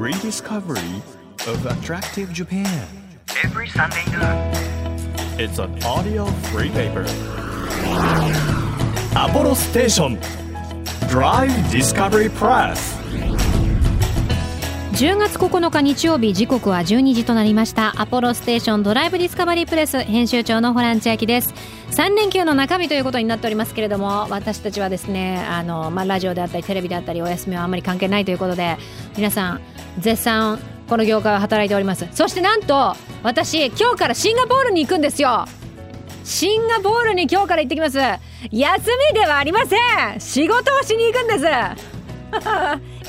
rediscovery of attractive Japan. every Sunday noon. It's an audio free paper. Apollo Station Drive Discovery Press. 10月9日日曜日時刻は12時となりましたアポロステーションドライブディスカバリープレス編集長のホラン千秋です3連休の中日ということになっておりますけれども私たちはですねあの、まあ、ラジオであったりテレビであったりお休みはあんまり関係ないということで皆さん絶賛この業界は働いております。そしてなんと私今日からシンガポールに行くんですよ。シンガポールに今日から行ってきます。休みではありません。仕事をしに行くんです。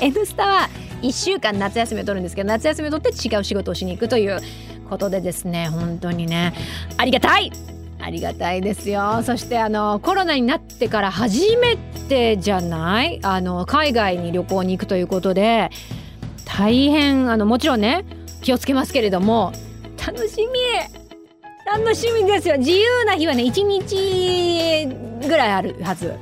N スタは1週間夏休みを取るんですけど夏休みを取って違う仕事をしに行くということでですね。本当にね。ありがたい。ありがたいですよ。そしてあのコロナになってから初めてじゃない？あの海外に旅行に行くということで大変あのもちろんね気をつけますけれども楽しみ。楽しみですよ。自由な日はね1日ぐらいあるはず。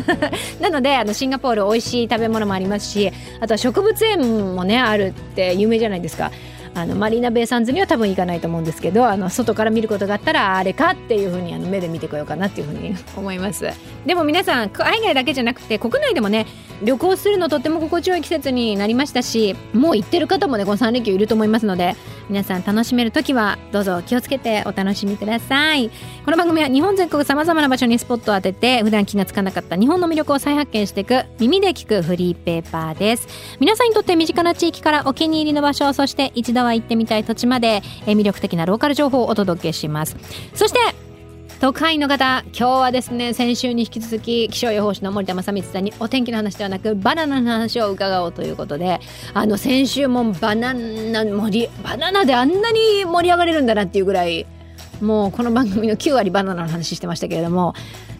なのであのシンガポール美味しい食べ物もありますしあとは植物園もねあるって有名じゃないですか。あのマリーナベイサンズには多分行かないと思うんですけどあの外から見ることがあったらあれかっていうふうにあの目で見てこようかなっていうふうに思います。でも皆さん海外だけじゃなくて国内でもね旅行するのとっても心地よい季節になりましたしもう行ってる方もねこの3連休いると思いますので皆さん楽しめる時はどうぞ気をつけてお楽しみください。この番組は日本全国さまざまな場所にスポットを当てて普段気がつかなかった日本の魅力を再発見していく耳で聞くフリーペーパーです。皆さんにとって身近な地域からお気に入りの場所そして一度は行ってみたい土地までえ魅力的なローカル情報をお届けします。そして特派員の方今日はですね先週に引き続き気象予報士の森田正光さんにお天気の話ではなくバナナの話を伺おうということであの先週もバナナ盛りバナナであんなに盛り上がれるんだなっていうぐらいもうこの番組の9割バナナの話してましたけれども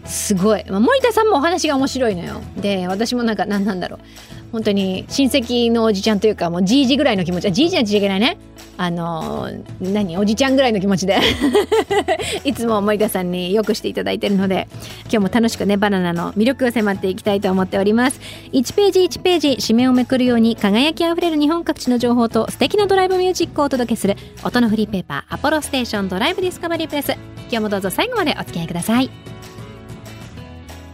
すごい、まあ、森田さんもお話が面白いのよ。で私もなんか何なんだろう。本当に親戚のおじちゃんというかもうじいじぐらいの気持ち。あじいじなんて言っちゃいけないね。あの何おじちゃんぐらいの気持ちで いつも森田さんによくしていただいてるので今日も楽しくねバナナの魅力を迫っていきたいと思っております。1ページ1ページ紙面をめくるように輝きあふれる日本各地の情報と素敵なドライブミュージックをお届けする音のフリーペーパーアポロステーションドライブディスカバリープレス。今日もどうぞ最後までお付き合いください。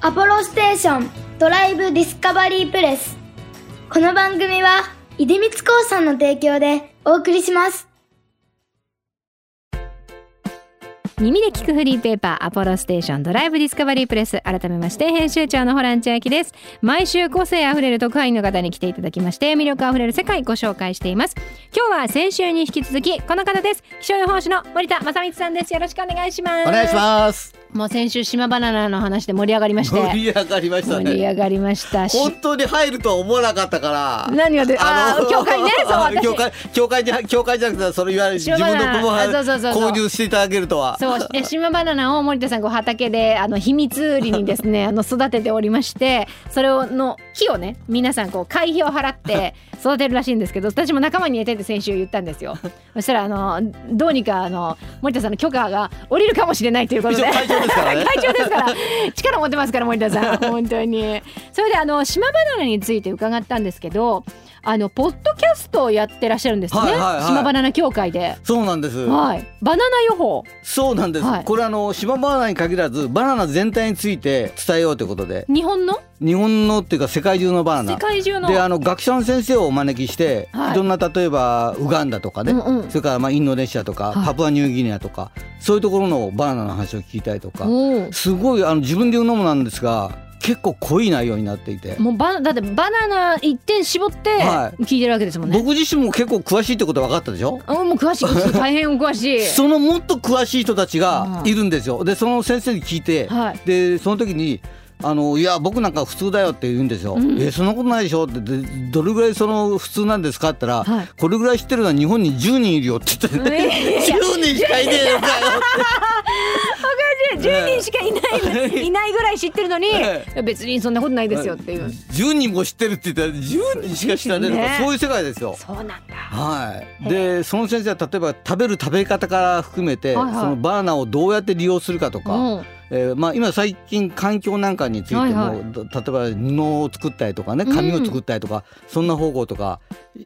アポロステーションドライブディスカバリープレス。この番組は出光興産の提供でお送りします。耳で聞くフリーペーパーアポロステーションドライブディスカバリープレス改めまして編集長のホラン千秋です。毎週個性あふれる特派員の方に来ていただきまして魅力あふれる世界ご紹介しています。今日は先週に引き続きこの方です。気象予報士の森田正光さんです。よろしくお願いします。お願いします。もう先週島バナナの話で盛り上がりまして。盛り上がりました盛りね。上がりましたし。本当に入るとは思わなかったから。何がであー教会ね？そう私。教会教会に教会じゃなくてそれ言われる自分の分あそうそうそうそう。購入していただけるとは。そうで島バナナを森田さんこう畑であの秘密売りにですね あの育てておりましてそれをの木をね皆さんこう会費を払って 育てるらしいんですけど私も仲間に入れてって先週言ったんですよ。そしたらあのどうにかあの森田さんの許可が下りるかもしれないということで長ですからね。会長ですから。力持ってますから森田さん。本当に。それであの島バナナについて伺ったんですけどあのポッドキャストをやってらっしゃるんですね、はいはいはい。島バナナ協会で。そうなんです。はい、バナナ予報。そうなんです。はい。これあの島バナナに限らずバナナ全体について伝えようということで、日本の？日本のっていうか世界中のバナナ。世界中の。であの学者の先生をお招きして、はい。い、ろんな例えばウガンダとかね、うんうん。それからまあインドネシアとか、はい。パプアニューギニアとかそういうところのバナナの話を聞きたいとか、すごいあの自分で言うのもなんですが結構濃い内容になっていて、もうバだってバナナ一点絞っては聞いてるわけですもんね。僕自身も結構詳しいってこと分かったでしょ？あもう詳しい 大変お詳しい。そのもっと詳しい人たちがいるんですよ。でその先生に聞いて、はい。でその時にあのいや僕なんか普通だよって言うんですよ。うん。えそんなことないでしょ？ってでどれぐらいその普通なんですかって言ったら、はい。これぐらい知ってるのは日本に10人いるよって言って、ね、えー10人しかいねえのかよ10人しかいない、ええい。ないぐらい知ってるのに、え別にそんなことないですよっていう。10人も知ってるって言ったら10人しか知らないのか、ね。そういう世界ですよ。そうなんだ。はい、でその先生は例えば食べる食べ方から含めて、はいはい。そのバナナをどうやって利用するかとか、うんえーまあ、今最近環境なんかについても、はいはいど例えば布を作ったりとかね紙を作ったりとか、そんな方法とか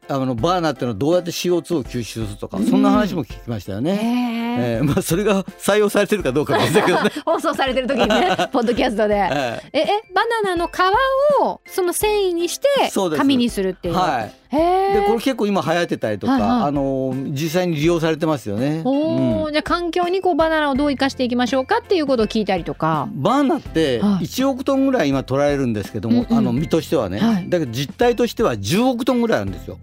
あのバーナーっていうのはどうやって CO2 を吸収するとか、そんな話も聞きましたよへね。ええーまあ、それが採用されてるかどうかですけどね。放送されてる時にね ポッドキャストで。えええバナナの皮をその繊維にして紙にするっていう。ーはい。でこれ結構今流行ってたりとか、はいはい。あの実際に利用されてますよね。おお、うん。じゃあ環境にこうバナナをどう生かしていきましょうかっていうことを聞いたりとか。バーナってはい。1億トンぐらい今取られるんですけども、うんうんあの実としてはね、はい。だけど実態としては10億トンぐらいあるんですよ。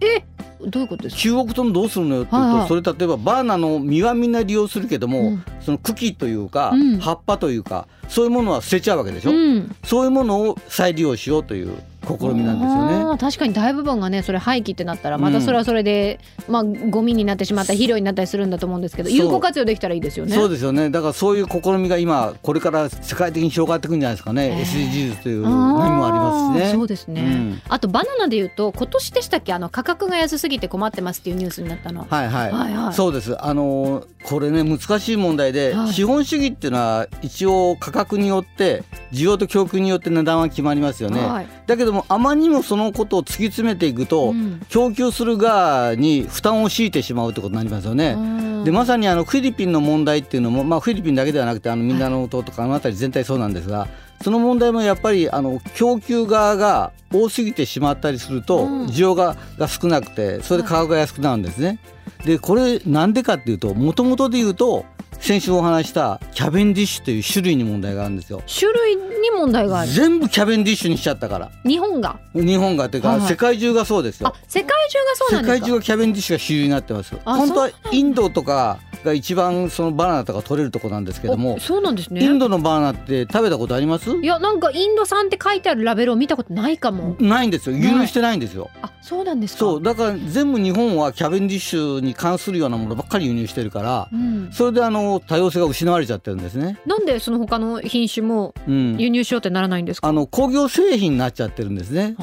どういうことですか？9億トンどうするのよっていうと、はいはい。それ例えばバーナの実はみんな利用するけども、うん。その茎というか、うん。葉っぱというかそういうものは捨てちゃうわけでしょ、うん。そういうものを再利用しようという試みなんですよね。確かに大部分がねそれ廃棄ってなったらまたそれはそれで、まあゴミになってしまったり肥料になったりするんだと思うんですけど有効活用できたらいいですよね。そうですよね。だからそういう試みが今これから世界的に広がっていくんじゃないですかね、へー。SDGs という波もありますしね。そうですね、うん。あとバナナで言うと今年でしたっけ？あの価格が安すぎて困ってますっていうニュースになったの。はいはい、はいはい。そうです。あのーこれね難しい問題で、はい。資本主義っていうのは一応価格によって需要と供給によって値段は決まりますよね、はい。だけどもあまりにもそのことを突き詰めていくと、うん供給する側に負担を強いてしまうってことになりますよね。うんでまさにあのフィリピンの問題っていうのも、まあ、フィリピンだけではなくてあのミンダナオ島とかあの辺り全体そうなんですがその問題もやっぱりあの供給側が多すぎてしまったりすると、うん需要がが少なくてそれで価格が安くなるんですね。でこれなんでかっていうともともとで言うと先週お話したキャベンディッシュという種類に問題があるんですよ。種類に問題がある。全部キャベンディッシュにしちゃったから。日本が。日本がというか、はい。はい世界中がそうですよ。あ。世界中がそうな世んですか？界中がキャベンディッシュが主流になってます。あ本当はインドとかが一番そのバナナとか取れるとこなんですけどもおそうなんですね。インドのバナナって食べたことあります？いやなんかインド産って書いてあるラベルを見たことないかも。ないんですよ。輸入してないんですよ。あそうなんですか。そう。だから全部日本はキャベンディッシュに関するようなものばっかり輸入してるからうん、それであの多様性が失われちゃってるんですね。なんでその他の品種もうん輸入しようってならないんですか、あの工業製品になっちゃってるんですね。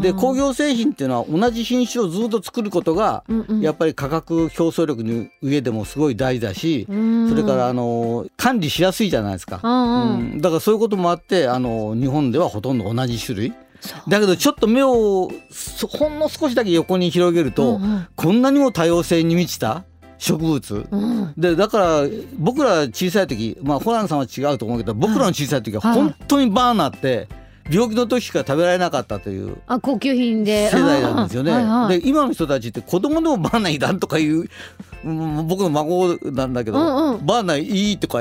で工業製品っていうのは同じ品種をずっと作ることがうんうん。やっぱり価格競争力の上でもすごい大事だしうん。それからあの管理しやすいじゃないですか。うんうん。うん。だからそういうこともあってあの日本ではほとんど同じ種類。だけどちょっと目をそほんの少しだけ横に広げると、うんうん。こんなにも多様性に満ちた植物。うん。でだから僕ら小さい時まあホランさんは違うと思うけど僕らの小さい時ははい。本当にバーナーって病気の時しか食べられなかったというあ高級品で。世代なんですよね。あーはいはい。で今の人たちって子供でもバーナーいらんとかいううん僕の孫なんだけど、うんうん。バーナーいいとか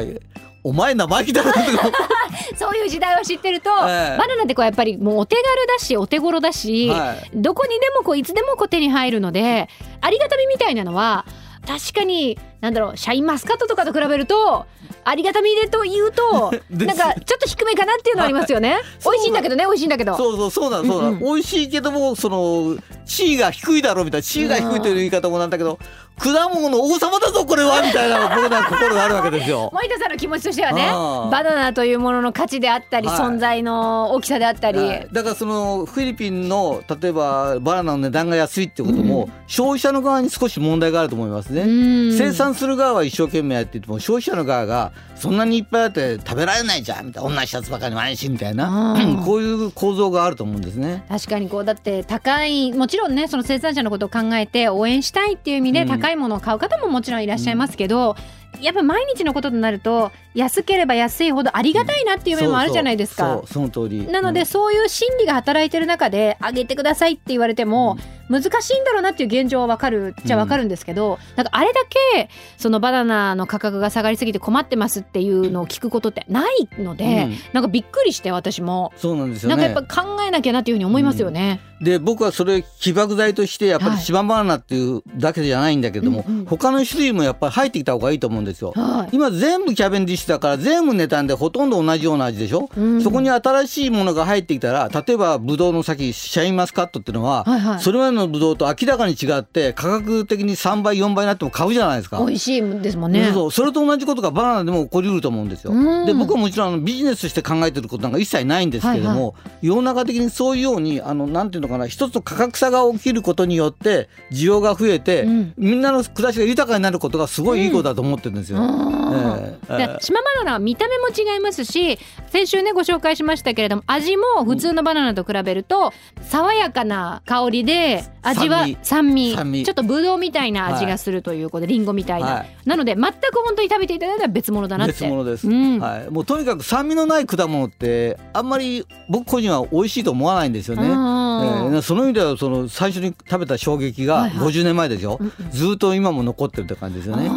お前生意気だなとか。そういう時代を知ってると、ええ。バナナってこうやっぱりもうお手軽だしお手頃だし、はい。どこにでもこういつでもこう手に入るのでありがたみみたいなのは確かになんだろうシャインマスカットとかと比べるとありがたみでと言うと なんかちょっと低めかなっていうのはありますよね。美味しいんだけどね美味しいんだけど。そうそうそうだそうだ、うんうん。美味しいけどもその地位が低いだろうみたいな地位が低いという言い方もなんだけど果物の王様だぞこれはみたいな僕らの心があるわけですよ。森田さんの気持ちとしてはねバナナというものの価値であったり、はい。存在の大きさであったり、はい。だからそのフィリピンの例えばバナナの値段が安いってことも、消費者の側に少し問題があると思いますね。うん。生産する側は一生懸命やっていても消費者の側がそんなにいっぱいあって食べられないじゃんみたいな同じやつばかり毎日みたいな。うん。こういう構造があると思うんですね。確かにこうだって高いもちろんねその生産者のことを考えて応援したいっていう意味でうん高いものを買う方ももちろんいらっしゃいますけど、やっぱ毎日のこととなると安ければ安いほどありがたいなっていう面もあるじゃないですか。そうその通り。なので、うん。そういう心理が働いてる中で上げてくださいって言われても、難しいんだろうなっていう現状は分かるっちゃ分かるんですけど、なんかあれだけそのバナナの価格が下がりすぎて困ってますっていうのを聞くことってないので、うん。なんかびっくりして私も、そうなんですよね。なんかやっぱ考えなきゃなっていうふうに思いますよね。で僕はそれ起爆剤としてやっぱりはい。芝バナナっていうだけじゃないんだけども、うんうん他の種類もやっぱり入ってきた方がいいと思うんですよ。はい。今全部キャベンディッシュだから全部ネタンでほとんど同じような味でしょ、うん。そこに新しいものが入ってきたら例えばブドウの先シャインマスカットっていうのは、はいはい。それまでのブドウと明らかに違って価格的に3倍4倍になっても買うじゃないですか。美味しいですもんね。そうそれと同じことがバナナでも起こりうると思うんですよ。うんで僕はもちろんあのビジネスとして考えてることなんか一切ないんですけれども、世の中的にそういうようにあのなんていうのかかな一つの価格差が起きることによって需要が増えて、うんみんなの暮らしが豊かになることがすごいいいことだと思ってるんですよ。あええで島バナナは見た目も違いますし先週ねご紹介しましたけれども味も普通のバナナと比べると爽やかな香りで味は酸味。ちょっとブドウみたいな味がするということで、リンゴみたいな、はい。なので全く本当に食べていただいたら別物だなって。別物です、うん。はい、もうとにかく酸味のない果物ってあんまり僕個人は美味しいと思わないんですよね。えうんーその意味ではその最初に食べた衝撃がはいはい。50年前でしょ、うんうん。ずーっと今も残ってるって感じですよね。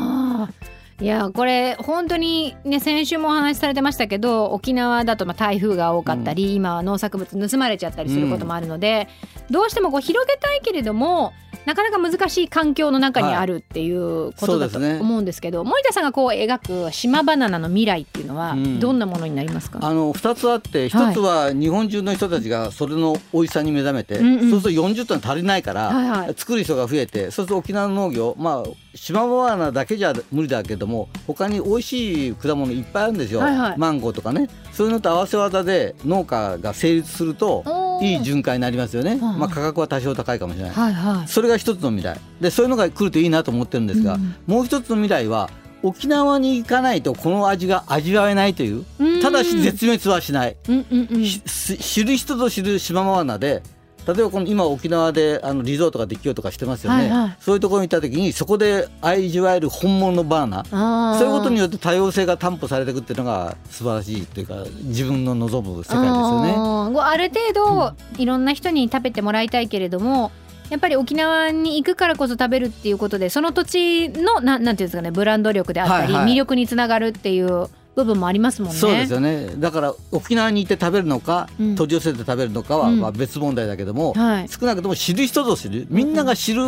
いやこれ本当にね先週もお話しされてましたけど沖縄だとまあ台風が多かったり、今は農作物盗まれちゃったりすることもあるので、どうしてもこう広げたいけれどもなかなか難しい環境の中にあるっていうことだとそうですね。思うんですけど、森田さんがこう描く島バナナの未来っていうのはうん。どんなものになりますか、あの2つあって1つは日本中の人たちがそれの美味しさに目覚めて、うんうん。そうすると40トン足りないから、はいはい。作る人が増えてそうすると沖縄の農業まあ島バナナだけじゃ無理だけども他に美味しい果物いっぱいあるんですよ、はいはい。マンゴーとかね。そういうのと合わせ技で農家が成立するといい循環になりますよね、はいまあ、価格は多少高いかもしれない。はいはい。それが一つの未来。でそういうのが来るといいなと思ってるんですが、うんもう一つの未来は沖縄に行かないとこの味が味わえないといううん。ただし絶滅はしない、うんうんうん。知る人ぞ知る島バナナで例えばこの今沖縄であのリゾートができようとかしてますよね、はいはい。そういうところに行った時にそこで味わえる本物のバナナ。あー。そういうことによって多様性が担保されていくっていうのが素晴らしいというか自分の望む世界ですよね。あー。ある程度いろんな人に食べてもらいたいけれどもやっぱり沖縄に行くからこそ食べるっていうことでその土地のなんなんていうんですかねブランド力であったり、はいはい。魅力につながるっていう部分もありますもんね。そうですよね。だから沖縄に行って食べるのか、うん。取り寄せて食べるのかは、うん。まあ、別問題だけども、はい。少なくとも知る人ぞ知る。みんなが知る、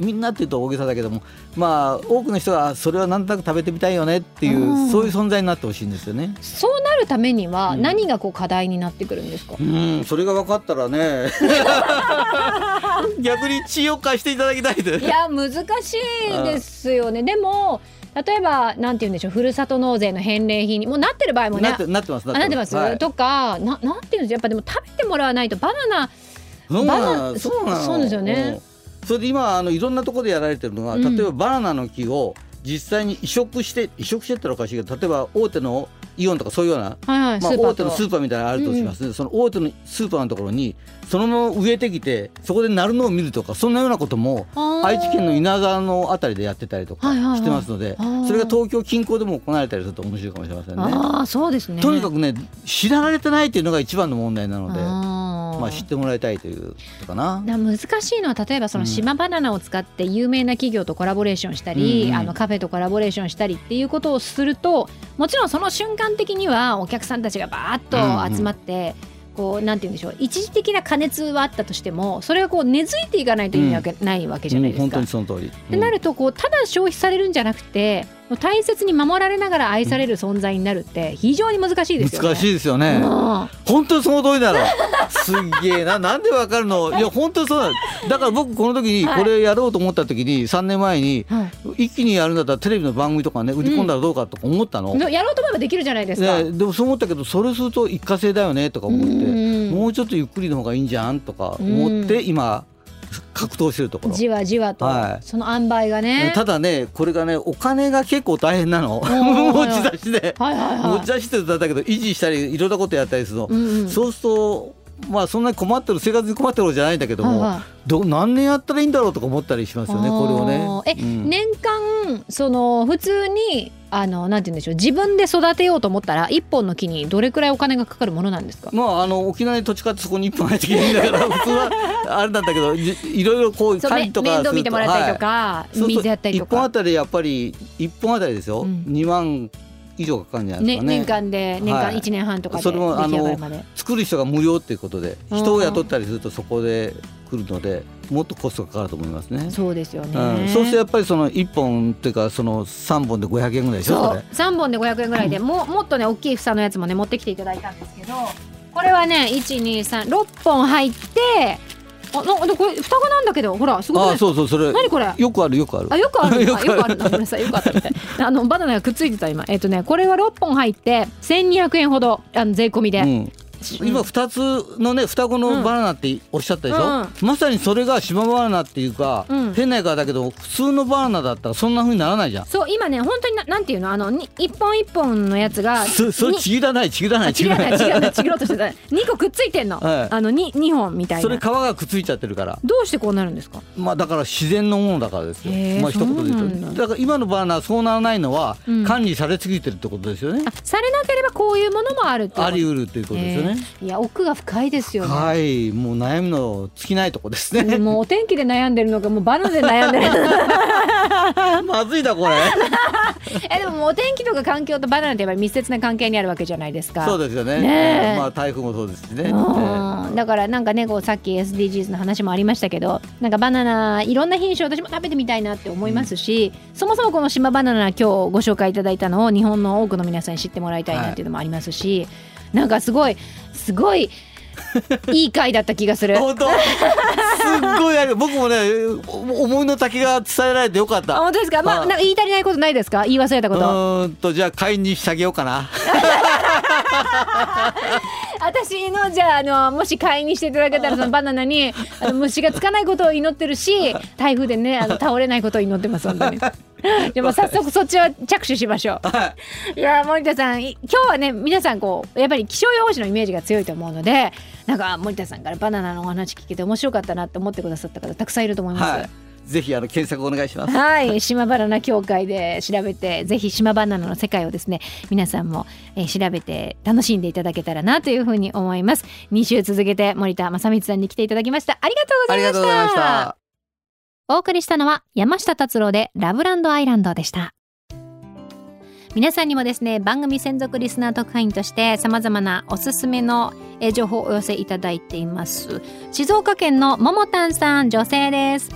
みんなっていうと大げさだけどもまあ多くの人がそれはなんとなく食べてみたいよねっていう、うん。そういう存在になってほしいんですよね。そうなるためにはうん。何がこう課題になってくるんですか、うんそれが分かったらね。逆に知恵を貸していただきたいです。いや難しいですよね。でも例えばなんて言うんでしょうふるさと納税の返礼品にもうなってる場合もねなってなってますあなってます、はい。とかななんていうんですやっぱでも食べてもらわないとバナナバナのそうそうですよね。うん。それで今あのいろんなところでやられてるのが、うん。例えばバナナの木を実際に移植して移植してってのはおかしいけど例えば大手のイオンとかそういうようなはいはい、まあ、大手のスーパーみたいなのがあるとします、その大手のスーパーのところにそのまま植えてきてそこで鳴るのを見るとかそんなようなことも愛知県の稲沢のあたりでやってたりとかしてますので、それが東京近郊でも行われたりすると面白いかもしれませんね。ああそうですね。とにかくね知られてないっていうのが一番の問題なのでまあ、知ってもらいたいというかな。難しいのは例えばその島バナナを使って有名な企業とコラボレーションしたり、うん。うんあのカフェとコラボレーションしたりっていうことをするともちろんその瞬間的にはお客さんたちがバーッと集まって、こうなんて言うんでしょう一時的な加熱はあったとしてもそれがこう根付いていかないと意味わけないわけじゃないですか。うん本当にその通り。ってなるとこうただ消費されるんじゃなくて大切に守られながら愛される存在になるって非常に難しいですよね。難しいですよね。うん本当にその通りだろう。すっげえな。なんでわかるの？いや本当にそうなの。だから僕この時にはいこれやろうと思った時に3年前にはい一気にやるんだったらテレビの番組とかね売り込んだらどうかとか思ったの。でもやろうと思えばできるじゃないですか。ね、でもそう思ったけどそれすると一過性だよねとか思ってうんもうちょっとゆっくりの方がいいんじゃんとか思って今格闘してるところ。じわじわと、はいその塩梅がね。ただねこれがねお金が結構大変なのー 持ち出しで。はいはいはい。持ち出してるんだけど維持したりいろんなことやったりするの、うんうんそうするとまあそんなに困ってる生活に困ってるじゃないんだけども、はいはい。ど何年やったらいいんだろうとか思ったりしますよねこれをね。え、うん。年間その普通にあのなんて言うんでしょう自分で育てようと思ったら一本の木にどれくらいお金がかかるものなんですか？まああの沖縄に土地買ってそこに一本入ってきていいんだから 普通はあれなんだけどいいろいろこう管理とかめ面倒見てもらったりとか、はい。水やったりと一本あか。たりやっぱり一本あたりですよ、うん。2万以上かかるんじゃないでねすかね。年間で年間はい。一年半とかでそれもあのるまで。作る人が無料っていうことでうん人を雇ったりするとそこで来るのでもっとコストがかかると思いますね。そうですよね。うん、そうするとやっぱりその1本っていうかその3本で500円ぐらいでしょ？そう。三本で500円ぐらいでもうもっとね大きい房のやつもね持ってきていただいたんですけどこれはね123本入ってあなでこれ双子なんだけどほらすごいああそうそうそれ何これ？よくあるよくある。あよくある よくあるごめんなさいよくあったみたい。あのバナナがくっついてた今。えっ、とねこれは6本入って1200円ほどあの税込みで、うん今二つのね双子のバナナっておっしゃったでしょ、まさにそれが島バナナっていうか、うん。変な言い方だけど普通のバナナだったらそんな風にならないじゃん。そう今ね本当にななんていうの？あのに一本一本のやつがそそれにちぎらないちぎらなあいちぎらない。違うな違うな違ろうとしてた2 個くっついてんの、はい。あの 2, 二本みたいな。それ皮がくっついちゃってるから。どうしてこうなるんですか？まあだから自然のものだからですよ。まあ一言で言うと。だ。から今のバナナはそうならないのはうん。管理されすぎてるってことですよね、あされなければこういうものもあるあり得るっていうことですよね、えーいや奥が深いですよね、はいもう悩みの尽きないとこですね。もうお天気で悩んでるのかもうバナナで悩んでる。まずいだこれ。えでもお天気とか環境とバナナってやっぱり密接な関係にあるわけじゃないですか。そうですよね。ねえ。まあ台風もそうですしね、うん。だからなんかねこうさっき SDGs の話もありましたけどなんかバナナいろんな品種私も食べてみたいなって思いますし、そもそもこの島バナナ今日ご紹介いただいたのを日本の多くの皆さんに知ってもらいたいなっていうのもありますし、なんかすごいすごい いい回だった気がする。本当？すっごいある僕もねお思いの丈が伝えられてよかっあた本当ですか、まあ、はいなんか言い足りないことないですか？言い忘れたうこと。ーんとじゃあ会員にしてあげようかな。私のじゃああのもし買いにしていただけたらそのバナナにあの虫がつかないことを祈ってるし台風でねあの倒れないことを祈ってます本当に。でも早速そっちは着手しましょう。はいいや森田さんい今日はね皆さんこうやっぱり気象予報士のイメージが強いと思うのでなんか森田さんからバナナのお話聞けて面白かったなって思ってくださった方たくさんいると思います。はいぜひあの検索お願いしますはい、島バナナ協会で調べて、ぜひ島バナナの世界をですね、皆さんも、えー調べて楽しんでいただけたらなというふうに思います。2週続けて森田正光さんに来ていただきました。ありがとうございました。お送りしたのは山下達郎でラブランドアイランドでした。皆さんにもですね番組専属リスナー特派員として様々なおすすめのえ情報をお寄せいただいています。静岡県のももたんさん女性です。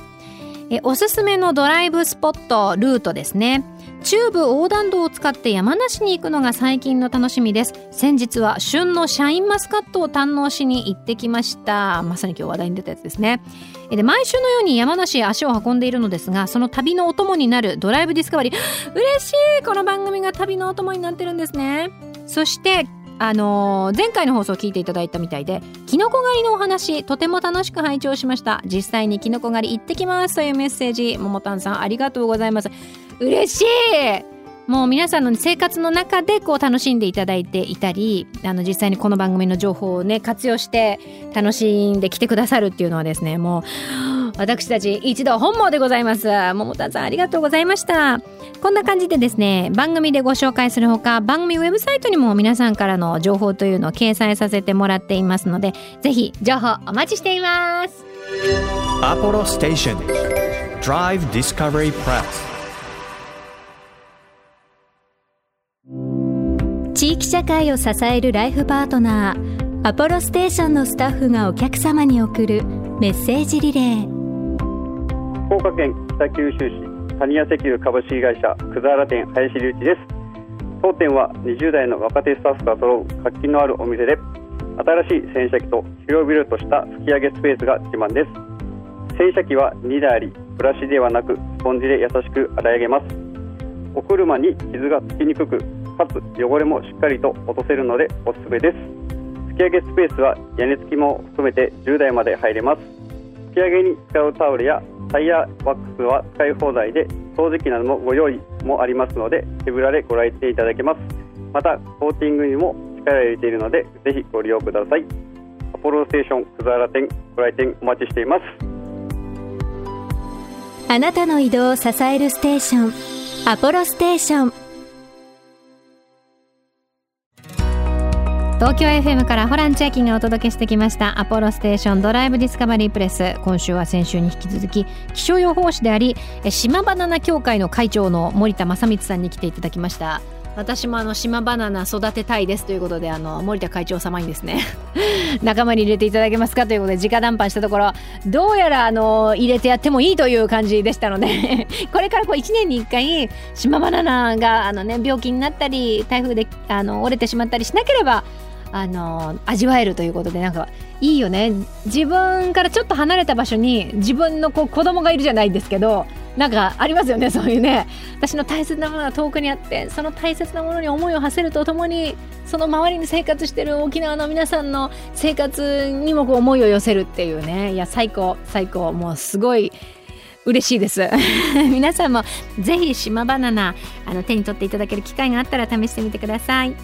えおすすめのドライブスポットルートですね。中部横断道を使って山梨に行くのが最近の楽しみです。先日は旬のシャインマスカットを堪能しに行ってきました。まさに今日話題に出たやつですね。で毎週のように山梨へ足を運んでいるのですがその旅のお供になるドライブディスカバリー。嬉しい！この番組が旅のお供になってるんですね。そしてあのー前回の放送を聞いていただいたみたいでキノコ狩りのお話とても楽しく拝聴しました。実際にキノコ狩り行ってきますというメッセージももたんさんありがとうございます。嬉しい。もう皆さんの生活の中でこう楽しんでいただいていたりあの実際にこの番組の情報をね活用して楽しんできてくださるっていうのはですねもう私たち一度本望でございます。桃田さんありがとうございました。こんな感じでですね番組でご紹介するほか番組ウェブサイトにも皆さんからの情報というのを掲載させてもらっていますのでぜひ情報お待ちしています。Apollo Station Drive Discovery Press 地域社会を支えるライフパートナーアポロステーションのスタッフがお客様に送るメッセージリレー。福岡県北九州市タニヤ石油株式会社葛原店林隆一です。当店は20代の若手スタッフが揃う活気のあるお店で新しい洗車機と広々とした吹き上げスペースが自慢です。洗車機は2台ありブラシではなくスポンジで優しく洗い上げます。お車に傷がつきにくくかつ汚れもしっかりと落とせるのでおすすめです。吹き上げスペースは屋根付きも含めて10台まで入れます。吹き上げに使うタオルやタイヤワックスは使い放題で掃除機などもご用意もありますので手ぶらでご来店いただけます。またコーティングにも力を入れているのでぜひご利用ください。アポロステーション葛原店ご来店お待ちしています。あなたの移動を支えるステーションアポロステーション。東京 FM からホラン千秋がお届けしてきました。アポロステーションドライブディスカバリープレス今週は先週に引き続き気象予報士であり島バナナ協会の会長の森田正光さんに来ていただきました。私もあの島バナナ育てたいですということであの森田会長様にですね 仲間に入れていただけますかということで直談判したところどうやらあの入れてやってもいいという感じでしたので これからこう1年に1回島バナナがあの、ね、病気になったり台風であの折れてしまったりしなければあの味わえるということでなんかいいよね。自分からちょっと離れた場所に自分のこう子供がいるじゃないですけどなんかありますよねそういうね。私の大切なものが遠くにあってその大切なものに思いを馳せるとともにその周りに生活してる沖縄の皆さんの生活にもこう思いを寄せるっていうね。いや最高最高。もうすごい嬉しいです。皆さんもぜひ島バナナあの手に取っていただける機会があったら試してみてください。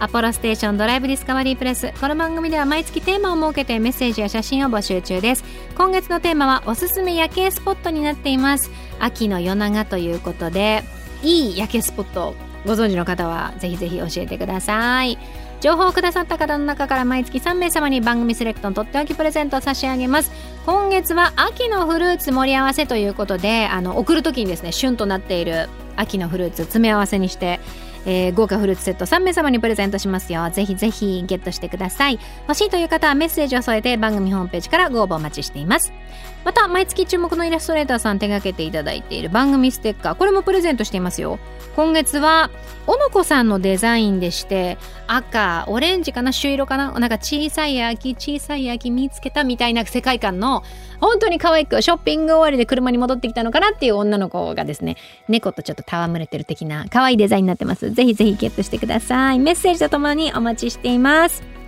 アポロステーションドライブディスカバリープレス。この番組では毎月テーマを設けてメッセージや写真を募集中です。今月のテーマはおすすめ夜景スポットになっています。秋の夜長ということでいい夜景スポットご存知の方はぜひぜひ教えてください。情報をくださった方の中から毎月3名様に番組セレクトのとっておきプレゼントを差し上げます。今月は秋のフルーツ盛り合わせということであの送る時にですね旬となっている秋のフルーツ詰め合わせにしてえー、豪華フルーツセット3名様にプレゼントしますよ。ぜひぜひゲットしてください。欲しいという方はメッセージを添えて番組ホームページからご応募お待ちしています。また毎月注目のイラストレーターさん手掛けていただいている番組ステッカーこれもプレゼントしていますよ。今月はおのこさんのデザインでして赤オレンジかな朱色かななんか小さい秋小さい秋見つけたみたいな世界観の本当に可愛くショッピング終わりで車に戻ってきたのかなっていう女の子がですね猫とちょっと戯れてる的な可愛いデザインになってます。ぜひぜひゲットしてください。メッセージとともにお待ちしています。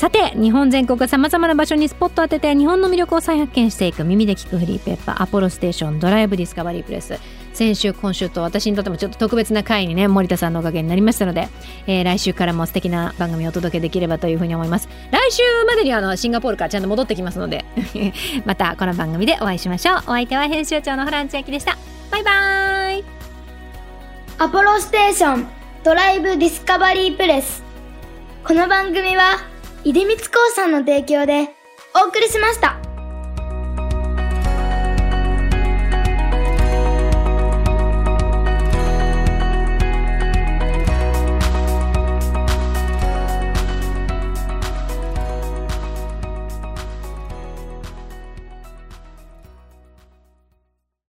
さて日本全国さまざまな場所にスポット当てて日本の魅力を再発見していく耳で聞くフリーペーパーアポロステーションドライブディスカバリープレス先週今週と私にとってもちょっと特別な回にね森田さんのおかげになりましたので、えー、来週からも素敵な番組をお届けできればというふうに思います。来週までにあのシンガポールからちゃんと戻ってきますので またこの番組でお会いしましょう。お相手は編集長のホラン千秋でした。バイバイ。アポロステーションドライブディスカバリープレス。この番組は出光興産の提供でお送りしました。